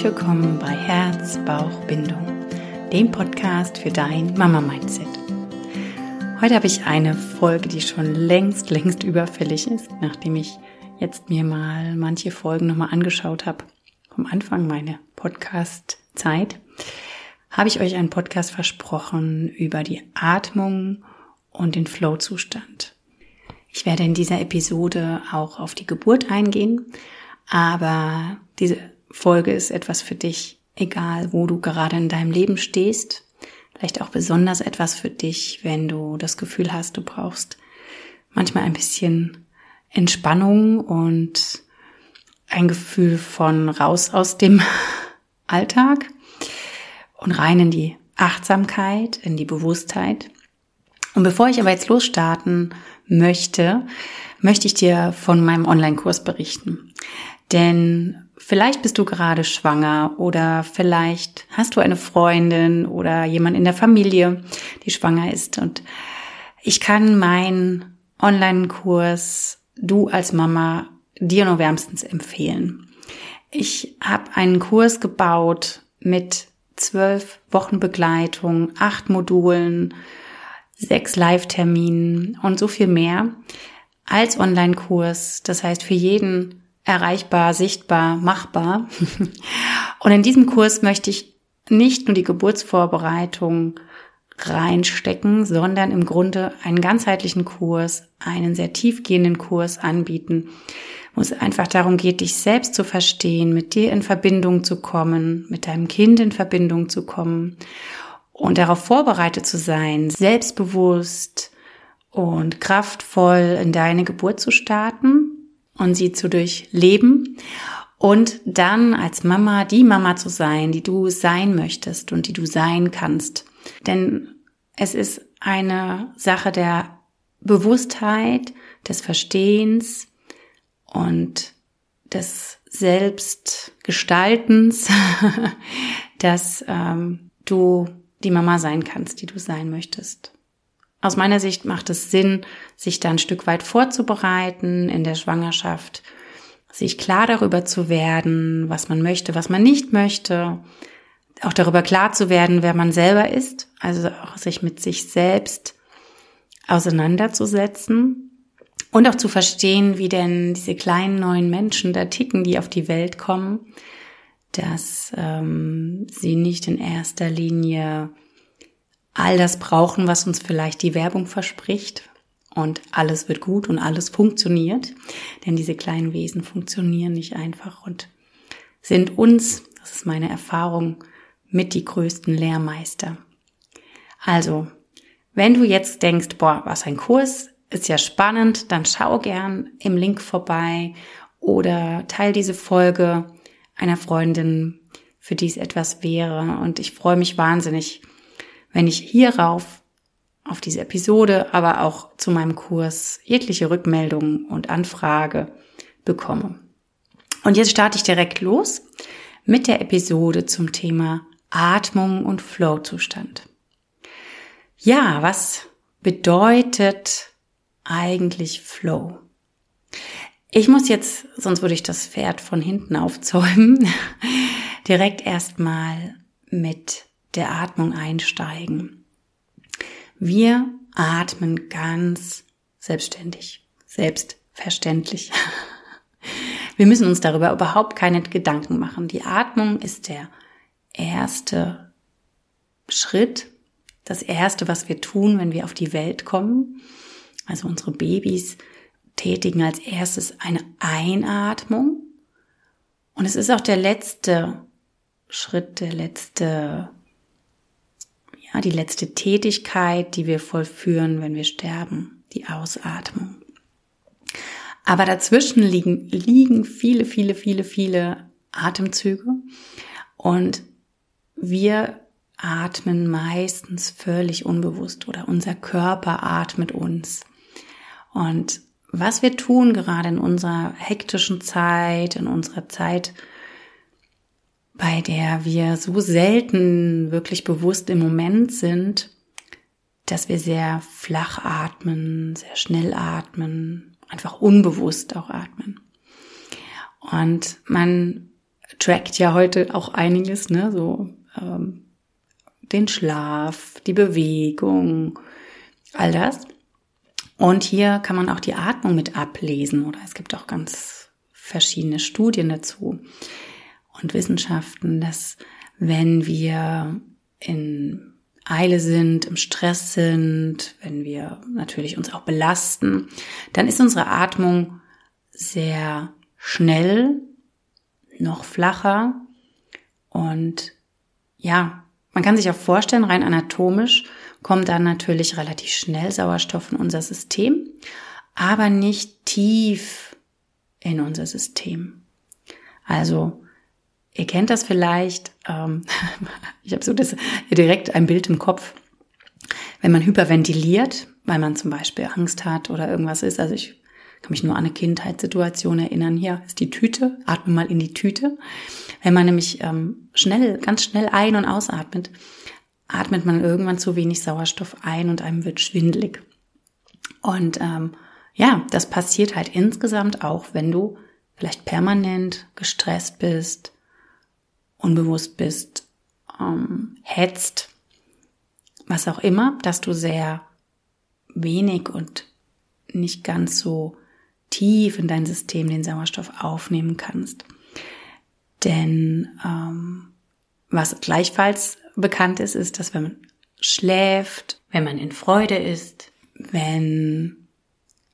Herzlich willkommen bei Herz, Bauch, Bindung, dem Podcast für dein Mama-Mindset. Heute habe ich eine Folge, die schon längst, längst überfällig ist, nachdem ich jetzt mir mal manche Folgen nochmal angeschaut habe, vom Anfang meine Podcast-Zeit, habe ich euch einen Podcast versprochen über die Atmung und den Flow-Zustand. Ich werde in dieser Episode auch auf die Geburt eingehen, aber diese Folge ist etwas für dich, egal wo du gerade in deinem Leben stehst. Vielleicht auch besonders etwas für dich, wenn du das Gefühl hast, du brauchst manchmal ein bisschen Entspannung und ein Gefühl von raus aus dem Alltag und rein in die Achtsamkeit, in die Bewusstheit. Und bevor ich aber jetzt losstarten möchte, möchte ich dir von meinem Online-Kurs berichten. Denn vielleicht bist du gerade schwanger oder vielleicht hast du eine Freundin oder jemand in der Familie, die schwanger ist. Und ich kann meinen Online-Kurs Du als Mama dir nur wärmstens empfehlen. Ich habe einen Kurs gebaut mit zwölf Wochen Begleitung, acht Modulen, sechs Live-Terminen und so viel mehr als Online-Kurs. Das heißt, für jeden erreichbar, sichtbar, machbar. Und in diesem Kurs möchte ich nicht nur die Geburtsvorbereitung reinstecken, sondern im Grunde einen ganzheitlichen Kurs, einen sehr tiefgehenden Kurs anbieten, wo es einfach darum geht, dich selbst zu verstehen, mit dir in Verbindung zu kommen, mit deinem Kind in Verbindung zu kommen und darauf vorbereitet zu sein, selbstbewusst und kraftvoll in deine Geburt zu starten und sie zu durchleben und dann als Mama die Mama zu sein, die du sein möchtest und die du sein kannst. Denn es ist eine Sache der Bewusstheit, des Verstehens und des Selbstgestaltens, dass ähm, du die Mama sein kannst, die du sein möchtest. Aus meiner Sicht macht es Sinn, sich da ein Stück weit vorzubereiten in der Schwangerschaft, sich klar darüber zu werden, was man möchte, was man nicht möchte, auch darüber klar zu werden, wer man selber ist, also auch sich mit sich selbst auseinanderzusetzen. Und auch zu verstehen, wie denn diese kleinen neuen Menschen da ticken, die auf die Welt kommen, dass ähm, sie nicht in erster Linie all das brauchen, was uns vielleicht die Werbung verspricht. Und alles wird gut und alles funktioniert. Denn diese kleinen Wesen funktionieren nicht einfach und sind uns, das ist meine Erfahrung, mit die größten Lehrmeister. Also, wenn du jetzt denkst, boah, was ein Kurs, ist ja spannend, dann schau gern im Link vorbei oder teil diese Folge einer Freundin, für die es etwas wäre. Und ich freue mich wahnsinnig, wenn ich hierauf auf diese Episode, aber auch zu meinem Kurs jegliche Rückmeldungen und Anfrage bekomme. Und jetzt starte ich direkt los mit der Episode zum Thema Atmung und Flow-Zustand. Ja, was bedeutet eigentlich Flow? Ich muss jetzt, sonst würde ich das Pferd von hinten aufzäumen, direkt erstmal mit der Atmung einsteigen. Wir atmen ganz selbstständig, selbstverständlich. Wir müssen uns darüber überhaupt keine Gedanken machen. Die Atmung ist der erste Schritt, das erste, was wir tun, wenn wir auf die Welt kommen. Also unsere Babys tätigen als erstes eine Einatmung. Und es ist auch der letzte Schritt, der letzte ja, die letzte Tätigkeit, die wir vollführen, wenn wir sterben, die Ausatmung. Aber dazwischen liegen, liegen viele, viele, viele, viele Atemzüge und wir atmen meistens völlig unbewusst oder unser Körper atmet uns. Und was wir tun gerade in unserer hektischen Zeit, in unserer Zeit, bei der wir so selten wirklich bewusst im Moment sind, dass wir sehr flach atmen, sehr schnell atmen, einfach unbewusst auch atmen. Und man trackt ja heute auch einiges, ne? So ähm, den Schlaf, die Bewegung, all das. Und hier kann man auch die Atmung mit ablesen oder es gibt auch ganz verschiedene Studien dazu und Wissenschaften, dass wenn wir in Eile sind, im Stress sind, wenn wir natürlich uns auch belasten, dann ist unsere Atmung sehr schnell, noch flacher und ja, man kann sich auch vorstellen, rein anatomisch kommt dann natürlich relativ schnell Sauerstoff in unser System, aber nicht tief in unser System. Also ihr kennt das vielleicht, ähm, ich habe so das direkt ein Bild im Kopf, wenn man hyperventiliert, weil man zum Beispiel Angst hat oder irgendwas ist. Also ich kann mich nur an eine Kindheitssituation erinnern. Hier ist die Tüte, atme mal in die Tüte. Wenn man nämlich ähm, schnell, ganz schnell ein- und ausatmet, atmet man irgendwann zu wenig Sauerstoff ein und einem wird schwindlig. Und ähm, ja, das passiert halt insgesamt auch, wenn du vielleicht permanent gestresst bist, unbewusst bist, ähm, hetzt, was auch immer, dass du sehr wenig und nicht ganz so tief in dein System den Sauerstoff aufnehmen kannst. Denn ähm, was gleichfalls bekannt ist, ist, dass wenn man schläft, wenn man in Freude ist, wenn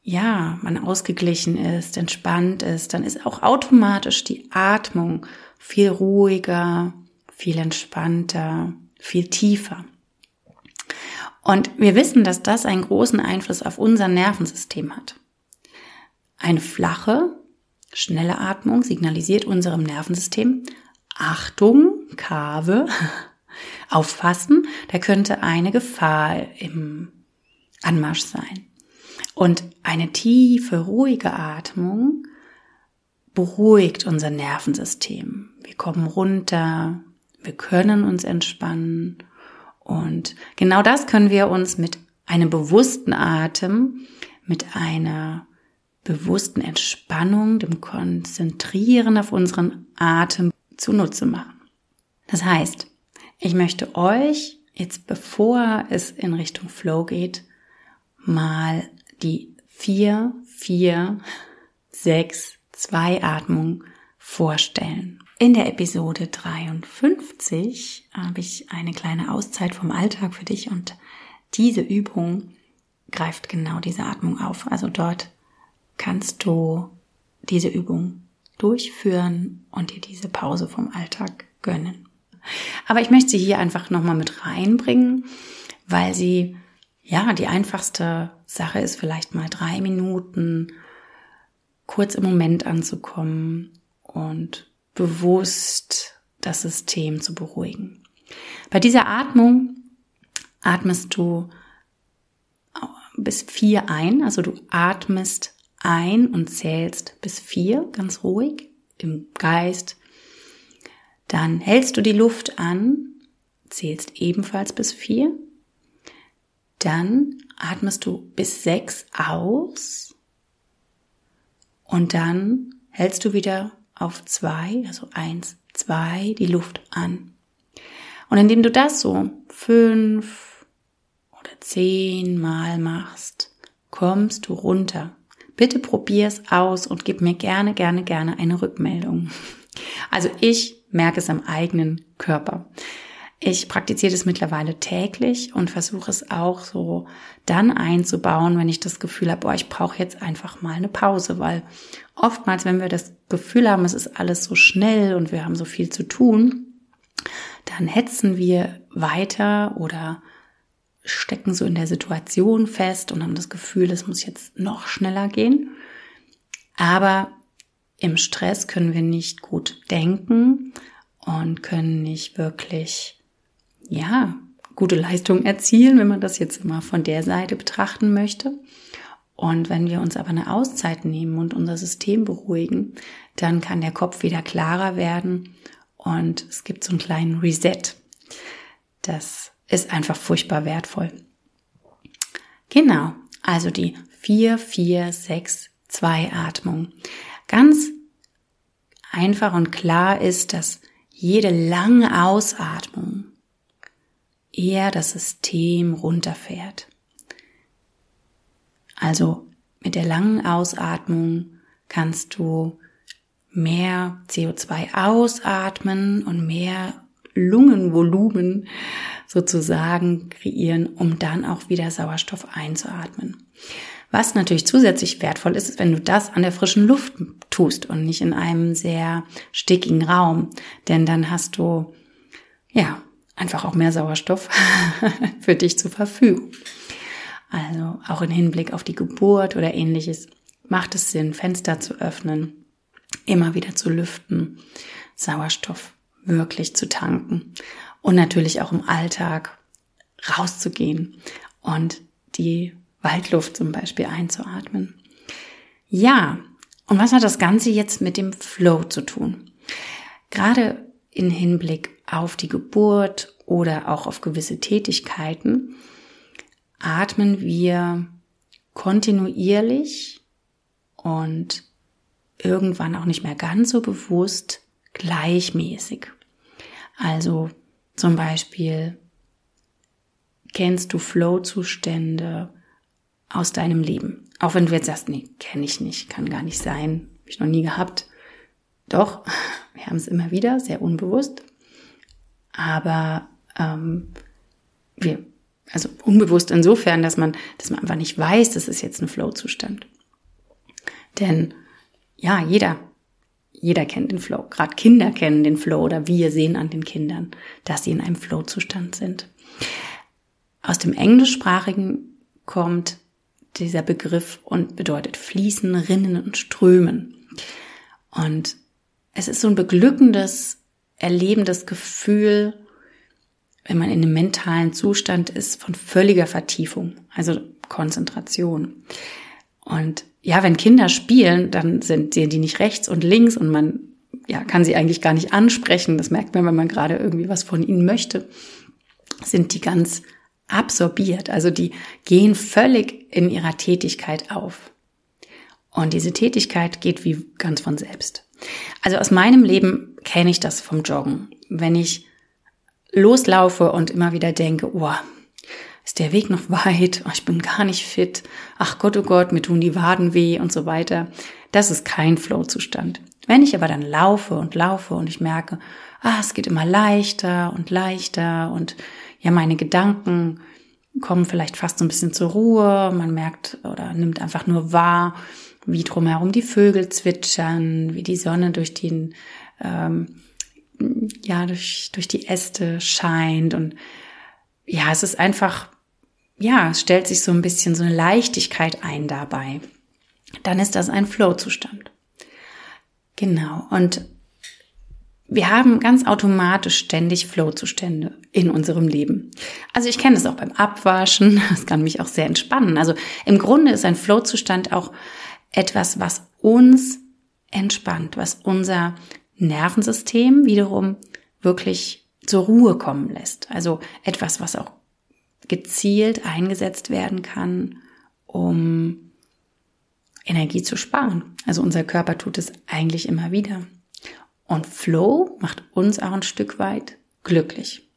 ja, man ausgeglichen ist, entspannt ist, dann ist auch automatisch die Atmung viel ruhiger, viel entspannter, viel tiefer. Und wir wissen, dass das einen großen Einfluss auf unser Nervensystem hat. Eine flache, schnelle Atmung signalisiert unserem Nervensystem, Achtung, Kave, aufpassen, da könnte eine Gefahr im Anmarsch sein. Und eine tiefe, ruhige Atmung beruhigt unser Nervensystem. Wir kommen runter, wir können uns entspannen und genau das können wir uns mit einem bewussten Atem, mit einer bewussten Entspannung, dem Konzentrieren auf unseren Atem zunutze machen. Das heißt, ich möchte euch jetzt, bevor es in Richtung Flow geht, mal die 4, 4, 6, 2 Atmung vorstellen. In der Episode 53 habe ich eine kleine Auszeit vom Alltag für dich und diese Übung greift genau diese Atmung auf. Also dort kannst du diese Übung durchführen und dir diese Pause vom Alltag gönnen. Aber ich möchte sie hier einfach nochmal mit reinbringen, weil sie, ja, die einfachste Sache ist vielleicht mal drei Minuten kurz im Moment anzukommen und bewusst das System zu beruhigen. Bei dieser Atmung atmest du bis vier ein, also du atmest ein und zählst bis vier, ganz ruhig im Geist. Dann hältst du die Luft an, zählst ebenfalls bis vier. Dann atmest du bis sechs aus und dann hältst du wieder auf zwei, also eins, zwei, die Luft an. Und indem du das so fünf oder zehn Mal machst, kommst du runter. Bitte probier es aus und gib mir gerne, gerne, gerne eine Rückmeldung. Also ich merke es am eigenen Körper. Ich praktiziere das mittlerweile täglich und versuche es auch so dann einzubauen, wenn ich das Gefühl habe, boah, ich brauche jetzt einfach mal eine Pause, weil oftmals, wenn wir das Gefühl haben, es ist alles so schnell und wir haben so viel zu tun, dann hetzen wir weiter oder stecken so in der Situation fest und haben das Gefühl, es muss jetzt noch schneller gehen. Aber im Stress können wir nicht gut denken und können nicht wirklich ja, gute Leistung erzielen, wenn man das jetzt immer von der Seite betrachten möchte. Und wenn wir uns aber eine Auszeit nehmen und unser System beruhigen, dann kann der Kopf wieder klarer werden und es gibt so einen kleinen Reset. Das ist einfach furchtbar wertvoll. Genau, also die 4, 4, 6, 2 Atmung. Ganz einfach und klar ist, dass jede lange Ausatmung eher das System runterfährt. Also mit der langen Ausatmung kannst du mehr CO2 ausatmen und mehr Lungenvolumen sozusagen kreieren, um dann auch wieder Sauerstoff einzuatmen. Was natürlich zusätzlich wertvoll ist, ist, wenn du das an der frischen Luft tust und nicht in einem sehr stickigen Raum, denn dann hast du ja einfach auch mehr Sauerstoff für dich zur Verfügung. Also auch im Hinblick auf die Geburt oder ähnliches macht es Sinn, Fenster zu öffnen, immer wieder zu lüften, Sauerstoff wirklich zu tanken und natürlich auch im Alltag rauszugehen und die Waldluft zum Beispiel einzuatmen. Ja, und was hat das Ganze jetzt mit dem Flow zu tun? Gerade in Hinblick auf die Geburt oder auch auf gewisse Tätigkeiten atmen wir kontinuierlich und irgendwann auch nicht mehr ganz so bewusst gleichmäßig. Also zum Beispiel kennst du Flow-Zustände aus deinem Leben. Auch wenn du jetzt sagst, nee, kenne ich nicht, kann gar nicht sein, habe ich noch nie gehabt. Doch, wir haben es immer wieder, sehr unbewusst. Aber ähm, wir, also unbewusst insofern, dass man, dass man einfach nicht weiß, das ist jetzt ein Flow-Zustand. Denn ja, jeder, jeder kennt den Flow. Gerade Kinder kennen den Flow oder wir sehen an den Kindern, dass sie in einem Flow-Zustand sind. Aus dem Englischsprachigen kommt dieser Begriff und bedeutet fließen, rinnen und strömen. Und es ist so ein beglückendes, erlebendes Gefühl, wenn man in einem mentalen Zustand ist von völliger Vertiefung, also Konzentration. Und ja, wenn Kinder spielen, dann sind die nicht rechts und links und man ja, kann sie eigentlich gar nicht ansprechen. Das merkt man, wenn man gerade irgendwie was von ihnen möchte. Sind die ganz absorbiert. Also die gehen völlig in ihrer Tätigkeit auf. Und diese Tätigkeit geht wie ganz von selbst. Also aus meinem Leben kenne ich das vom Joggen. Wenn ich loslaufe und immer wieder denke, oh, ist der Weg noch weit, oh, ich bin gar nicht fit, ach Gott, oh Gott, mir tun die Waden weh und so weiter. Das ist kein Flow-Zustand. Wenn ich aber dann laufe und laufe und ich merke, ah, es geht immer leichter und leichter und ja, meine Gedanken kommen vielleicht fast so ein bisschen zur Ruhe. Man merkt oder nimmt einfach nur wahr, wie drumherum die Vögel zwitschern, wie die Sonne durch den, ähm, ja, durch, durch die Äste scheint. Und ja, es ist einfach, ja, es stellt sich so ein bisschen so eine Leichtigkeit ein dabei. Dann ist das ein Flow-Zustand. Genau. Und wir haben ganz automatisch ständig Flow-Zustände in unserem Leben. Also ich kenne das auch beim Abwaschen, das kann mich auch sehr entspannen. Also im Grunde ist ein Flow-Zustand auch etwas, was uns entspannt, was unser Nervensystem wiederum wirklich zur Ruhe kommen lässt. Also etwas, was auch gezielt eingesetzt werden kann, um Energie zu sparen. Also unser Körper tut es eigentlich immer wieder. Und Flow macht uns auch ein Stück weit glücklich.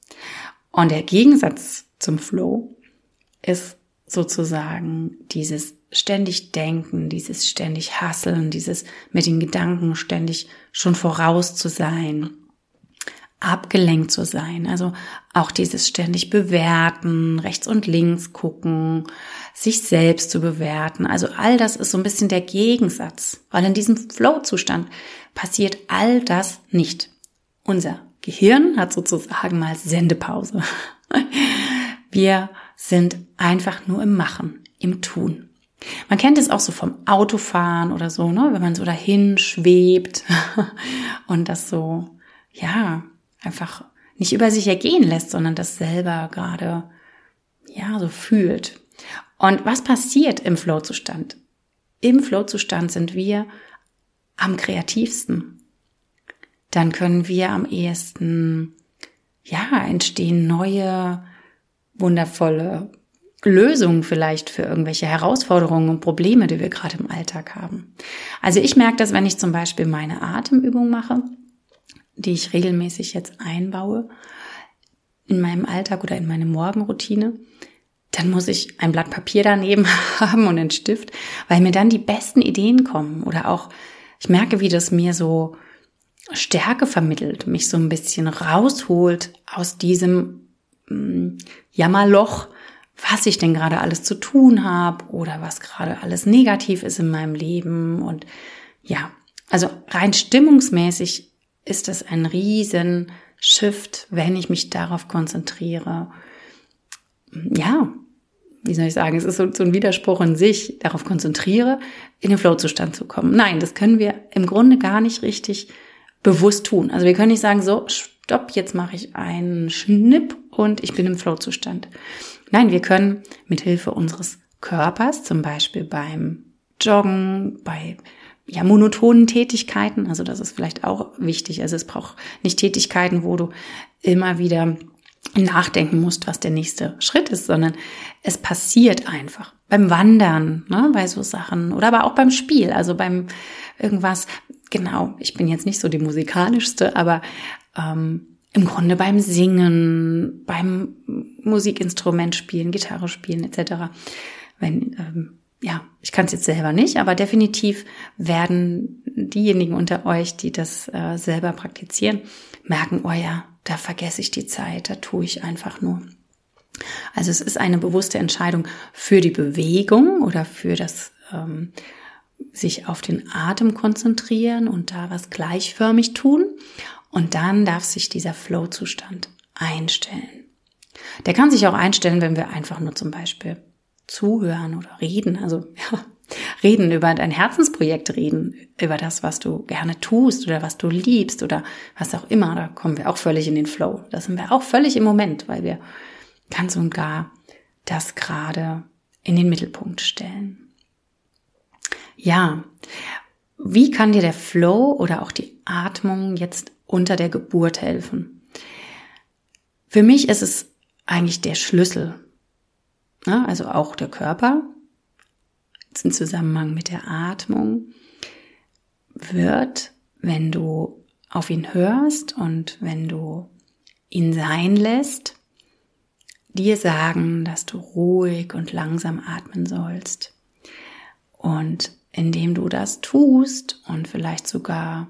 Und der Gegensatz zum Flow ist sozusagen dieses ständig Denken, dieses ständig Hasseln, dieses mit den Gedanken ständig schon voraus zu sein, abgelenkt zu sein. Also auch dieses ständig bewerten, rechts und links gucken, sich selbst zu bewerten. Also all das ist so ein bisschen der Gegensatz, weil in diesem Flow-Zustand passiert all das nicht. Unser Gehirn hat sozusagen mal Sendepause. Wir sind einfach nur im Machen, im Tun. Man kennt es auch so vom Autofahren oder so, ne? wenn man so dahin schwebt und das so, ja, einfach nicht über sich ergehen lässt, sondern das selber gerade, ja, so fühlt. Und was passiert im Flow-Zustand? Im Flow-Zustand sind wir am kreativsten. Dann können wir am ehesten, ja, entstehen neue, wundervolle Lösungen vielleicht für irgendwelche Herausforderungen und Probleme, die wir gerade im Alltag haben. Also ich merke das, wenn ich zum Beispiel meine Atemübung mache, die ich regelmäßig jetzt einbaue in meinem Alltag oder in meine Morgenroutine, dann muss ich ein Blatt Papier daneben haben und einen Stift, weil mir dann die besten Ideen kommen oder auch ich merke, wie das mir so Stärke vermittelt, mich so ein bisschen rausholt aus diesem mm, Jammerloch, was ich denn gerade alles zu tun habe oder was gerade alles negativ ist in meinem Leben. Und ja, also rein stimmungsmäßig ist es ein riesen Shift, wenn ich mich darauf konzentriere. Ja, wie soll ich sagen, es ist so, so ein Widerspruch in sich, darauf konzentriere, in den Flow-Zustand zu kommen. Nein, das können wir im Grunde gar nicht richtig bewusst tun. Also wir können nicht sagen, so, stopp, jetzt mache ich einen Schnipp und ich bin im Flow-Zustand. Nein, wir können mit Hilfe unseres Körpers, zum Beispiel beim Joggen, bei ja, monotonen Tätigkeiten, also das ist vielleicht auch wichtig. Also es braucht nicht Tätigkeiten, wo du immer wieder nachdenken musst, was der nächste Schritt ist, sondern es passiert einfach. Beim Wandern, ne, bei so Sachen oder aber auch beim Spiel, also beim irgendwas, genau, ich bin jetzt nicht so die musikalischste, aber ähm, im Grunde beim Singen, beim Musikinstrument spielen, Gitarre spielen etc. Wenn ähm, ja, ich kann es jetzt selber nicht, aber definitiv werden diejenigen unter euch, die das äh, selber praktizieren, merken, oh ja, da vergesse ich die Zeit, da tue ich einfach nur. Also es ist eine bewusste Entscheidung für die Bewegung oder für das ähm, sich auf den Atem konzentrieren und da was gleichförmig tun. Und dann darf sich dieser Flow-Zustand einstellen. Der kann sich auch einstellen, wenn wir einfach nur zum Beispiel zuhören oder reden. Also ja, reden über dein Herzensprojekt reden, über das, was du gerne tust oder was du liebst oder was auch immer. Da kommen wir auch völlig in den Flow. Da sind wir auch völlig im Moment, weil wir ganz und gar das gerade in den Mittelpunkt stellen. Ja, wie kann dir der Flow oder auch die Atmung jetzt unter der Geburt helfen? Für mich ist es eigentlich der Schlüssel Ne? also auch der Körper, im Zusammenhang mit der Atmung, wird, wenn du auf ihn hörst und wenn du ihn sein lässt, dir sagen, dass du ruhig und langsam atmen sollst. Und indem du das tust und vielleicht sogar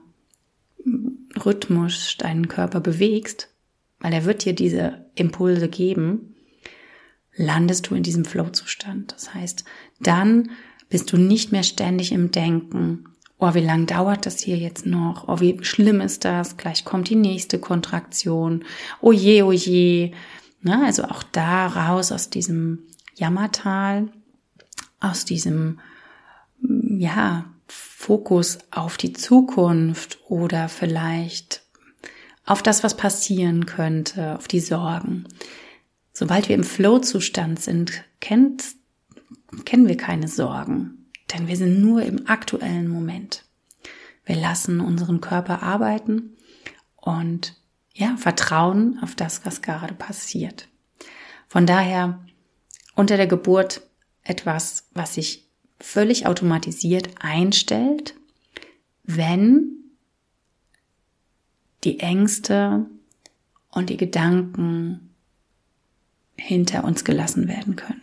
rhythmisch deinen Körper bewegst, weil er wird dir diese Impulse geben, landest du in diesem Flow-Zustand. Das heißt, dann bist du nicht mehr ständig im Denken, oh, wie lang dauert das hier jetzt noch? Oh, wie schlimm ist das? Gleich kommt die nächste Kontraktion. Oh je, oh je. Na, also auch da raus aus diesem Jammertal, aus diesem, ja, Fokus auf die Zukunft oder vielleicht auf das, was passieren könnte, auf die Sorgen. Sobald wir im Flow-Zustand sind, kennt, kennen wir keine Sorgen, denn wir sind nur im aktuellen Moment. Wir lassen unseren Körper arbeiten und ja, vertrauen auf das, was gerade passiert. Von daher unter der Geburt etwas, was sich völlig automatisiert einstellt, wenn die Ängste und die Gedanken hinter uns gelassen werden können.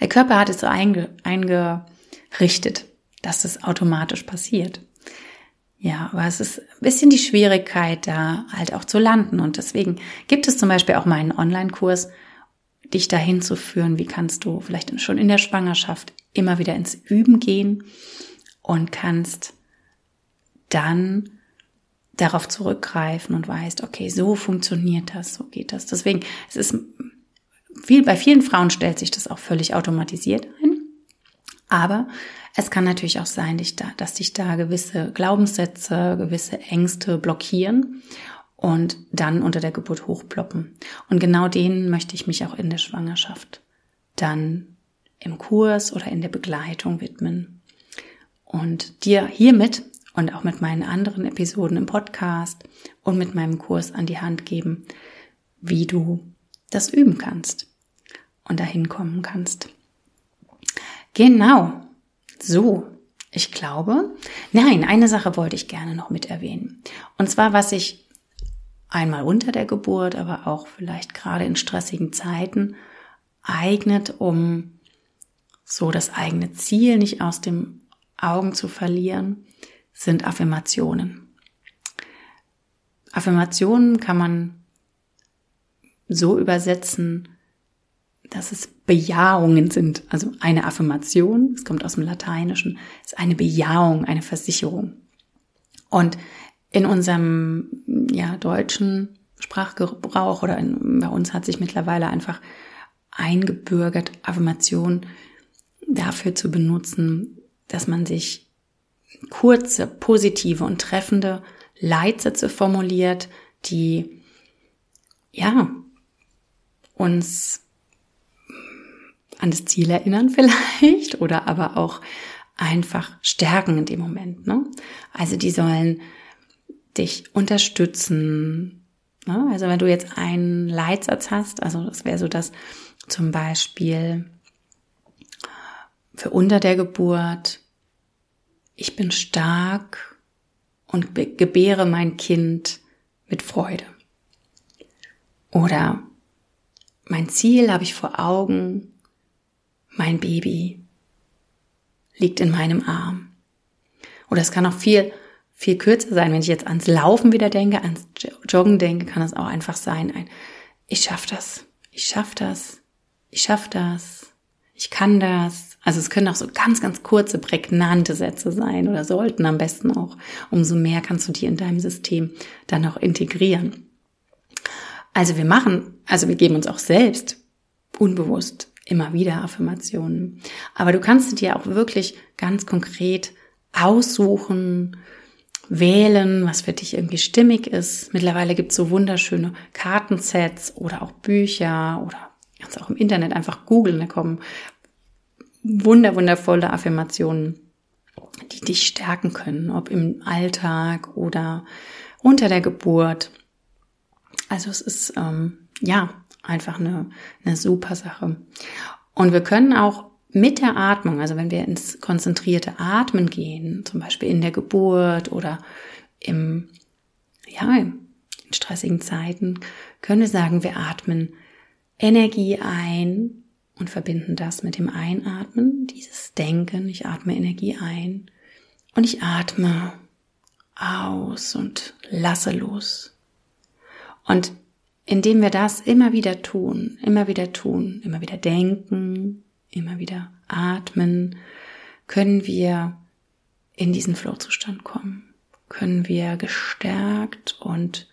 Der Körper hat es so einge eingerichtet, dass es automatisch passiert. Ja, aber es ist ein bisschen die Schwierigkeit, da halt auch zu landen. Und deswegen gibt es zum Beispiel auch meinen Online-Kurs, dich dahin zu führen, wie kannst du vielleicht schon in der Schwangerschaft immer wieder ins Üben gehen und kannst dann darauf zurückgreifen und weißt, okay, so funktioniert das, so geht das. Deswegen, es ist viel, bei vielen Frauen stellt sich das auch völlig automatisiert ein. Aber es kann natürlich auch sein, dass dich da gewisse Glaubenssätze, gewisse Ängste blockieren und dann unter der Geburt hochploppen. Und genau denen möchte ich mich auch in der Schwangerschaft dann im Kurs oder in der Begleitung widmen. Und dir hiermit und auch mit meinen anderen Episoden im Podcast und mit meinem Kurs an die Hand geben, wie du das üben kannst. und dahin kommen kannst. Genau. So. Ich glaube, nein, eine Sache wollte ich gerne noch mit erwähnen. Und zwar, was ich einmal unter der Geburt, aber auch vielleicht gerade in stressigen Zeiten eignet, um so das eigene Ziel nicht aus den Augen zu verlieren, sind Affirmationen. Affirmationen kann man so übersetzen, dass es Bejahungen sind. Also eine Affirmation, es kommt aus dem Lateinischen, ist eine Bejahung, eine Versicherung. Und in unserem ja, deutschen Sprachgebrauch oder in, bei uns hat sich mittlerweile einfach eingebürgert, Affirmation dafür zu benutzen, dass man sich kurze, positive und treffende Leitsätze formuliert, die ja uns an das Ziel erinnern vielleicht oder aber auch einfach stärken in dem Moment. Ne? Also die sollen dich unterstützen. Ne? Also wenn du jetzt einen Leitsatz hast, also das wäre so, dass zum Beispiel für unter der Geburt, ich bin stark und gebäre mein Kind mit Freude. Oder mein Ziel habe ich vor Augen, mein Baby liegt in meinem Arm. Oder es kann auch viel, viel kürzer sein. Wenn ich jetzt ans Laufen wieder denke, ans Joggen denke, kann es auch einfach sein, ein, ich schaff das, ich schaff das, ich schaff das, ich kann das. Also es können auch so ganz, ganz kurze, prägnante Sätze sein oder sollten am besten auch. Umso mehr kannst du die in deinem System dann auch integrieren. Also wir machen, also wir geben uns auch selbst unbewusst immer wieder Affirmationen. Aber du kannst dir auch wirklich ganz konkret aussuchen, wählen, was für dich irgendwie stimmig ist. Mittlerweile gibt es so wunderschöne Kartensets oder auch Bücher oder kannst auch im Internet einfach googeln, da kommen wunder, wundervolle Affirmationen, die dich stärken können, ob im Alltag oder unter der Geburt. Also es ist ähm, ja einfach eine, eine super Sache. Und wir können auch mit der Atmung, also wenn wir ins konzentrierte Atmen gehen, zum Beispiel in der Geburt oder im, ja, in stressigen Zeiten, können wir sagen, wir atmen Energie ein und verbinden das mit dem Einatmen, dieses Denken. Ich atme Energie ein und ich atme aus und lasse los. Und indem wir das immer wieder tun, immer wieder tun, immer wieder denken, immer wieder atmen, können wir in diesen Flow-Zustand kommen, können wir gestärkt und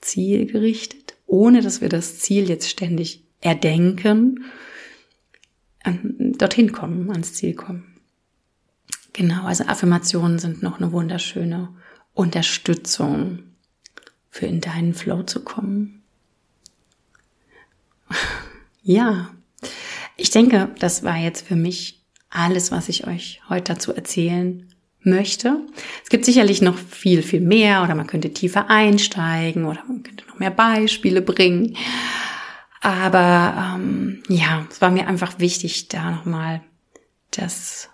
zielgerichtet, ohne dass wir das Ziel jetzt ständig erdenken, dorthin kommen, ans Ziel kommen. Genau, also Affirmationen sind noch eine wunderschöne Unterstützung für in deinen Flow zu kommen. Ja, ich denke, das war jetzt für mich alles, was ich euch heute dazu erzählen möchte. Es gibt sicherlich noch viel, viel mehr oder man könnte tiefer einsteigen oder man könnte noch mehr Beispiele bringen. Aber ähm, ja, es war mir einfach wichtig, da nochmal das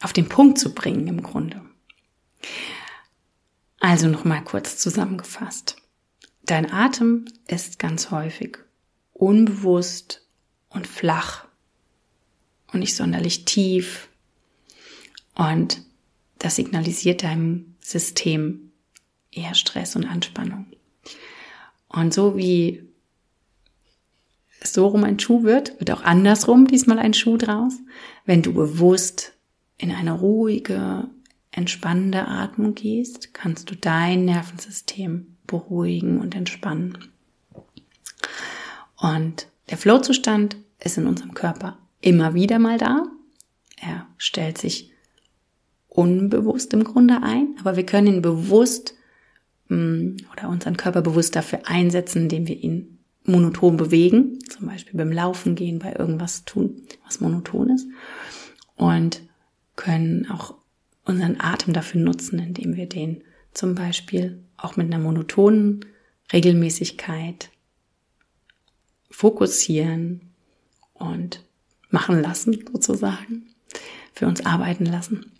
auf den Punkt zu bringen im Grunde. Also nochmal kurz zusammengefasst. Dein Atem ist ganz häufig unbewusst und flach und nicht sonderlich tief. Und das signalisiert deinem System eher Stress und Anspannung. Und so wie so rum ein Schuh wird, wird auch andersrum diesmal ein Schuh draus, wenn du bewusst in eine ruhige, entspannende Atmung gehst, kannst du dein Nervensystem beruhigen und entspannen. Und der Flow-Zustand ist in unserem Körper immer wieder mal da. Er stellt sich unbewusst im Grunde ein, aber wir können ihn bewusst mm, oder unseren Körper bewusst dafür einsetzen, indem wir ihn monoton bewegen, zum Beispiel beim Laufen gehen, bei irgendwas tun, was monoton ist. Und können auch unseren Atem dafür nutzen, indem wir den zum Beispiel auch mit einer monotonen Regelmäßigkeit fokussieren und machen lassen, sozusagen, für uns arbeiten lassen.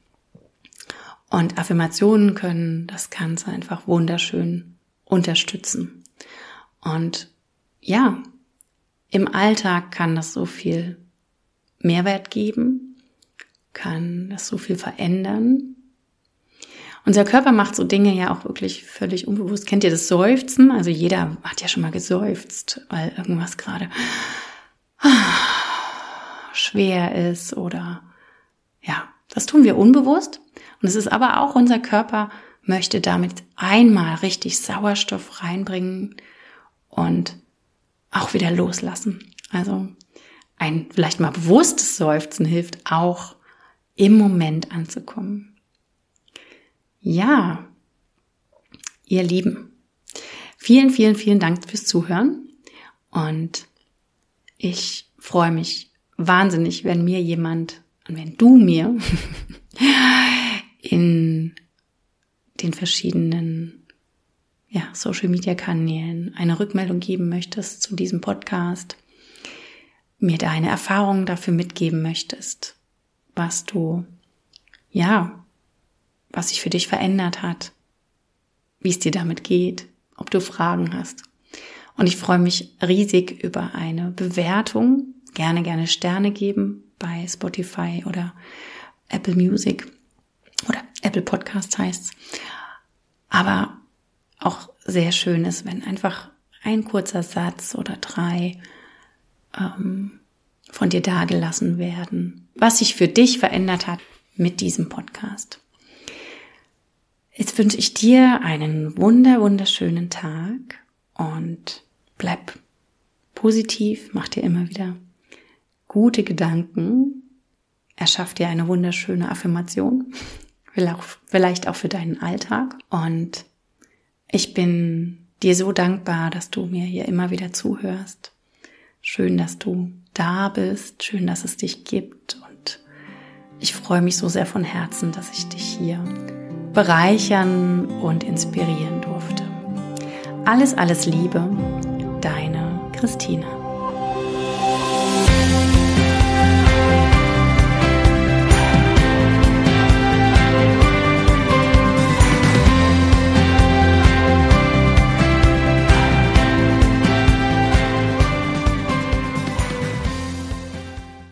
Und Affirmationen können das Ganze einfach wunderschön unterstützen. Und ja, im Alltag kann das so viel Mehrwert geben, kann das so viel verändern. Unser Körper macht so Dinge ja auch wirklich völlig unbewusst. Kennt ihr das Seufzen? Also jeder hat ja schon mal geseufzt, weil irgendwas gerade schwer ist oder ja, das tun wir unbewusst. Und es ist aber auch unser Körper möchte damit einmal richtig Sauerstoff reinbringen und auch wieder loslassen. Also ein vielleicht mal bewusstes Seufzen hilft auch im Moment anzukommen. Ja, ihr Lieben, vielen, vielen, vielen Dank fürs Zuhören und ich freue mich wahnsinnig, wenn mir jemand und wenn du mir in den verschiedenen ja, Social Media Kanälen eine Rückmeldung geben möchtest zu diesem Podcast, mir deine Erfahrungen dafür mitgeben möchtest, was du, ja, was sich für dich verändert hat, wie es dir damit geht, ob du Fragen hast. Und ich freue mich riesig über eine Bewertung, gerne, gerne Sterne geben bei Spotify oder Apple Music oder Apple Podcast heißt's. Aber auch sehr schön ist, wenn einfach ein kurzer Satz oder drei ähm, von dir dagelassen werden, was sich für dich verändert hat mit diesem Podcast. Jetzt wünsche ich dir einen wunder, wunderschönen Tag und bleib positiv, mach dir immer wieder gute Gedanken, erschaff dir eine wunderschöne Affirmation vielleicht auch für deinen Alltag. Und ich bin dir so dankbar, dass du mir hier immer wieder zuhörst. Schön, dass du da bist. Schön, dass es dich gibt. Und ich freue mich so sehr von Herzen, dass ich dich hier bereichern und inspirieren durfte. Alles, alles Liebe, deine Christina.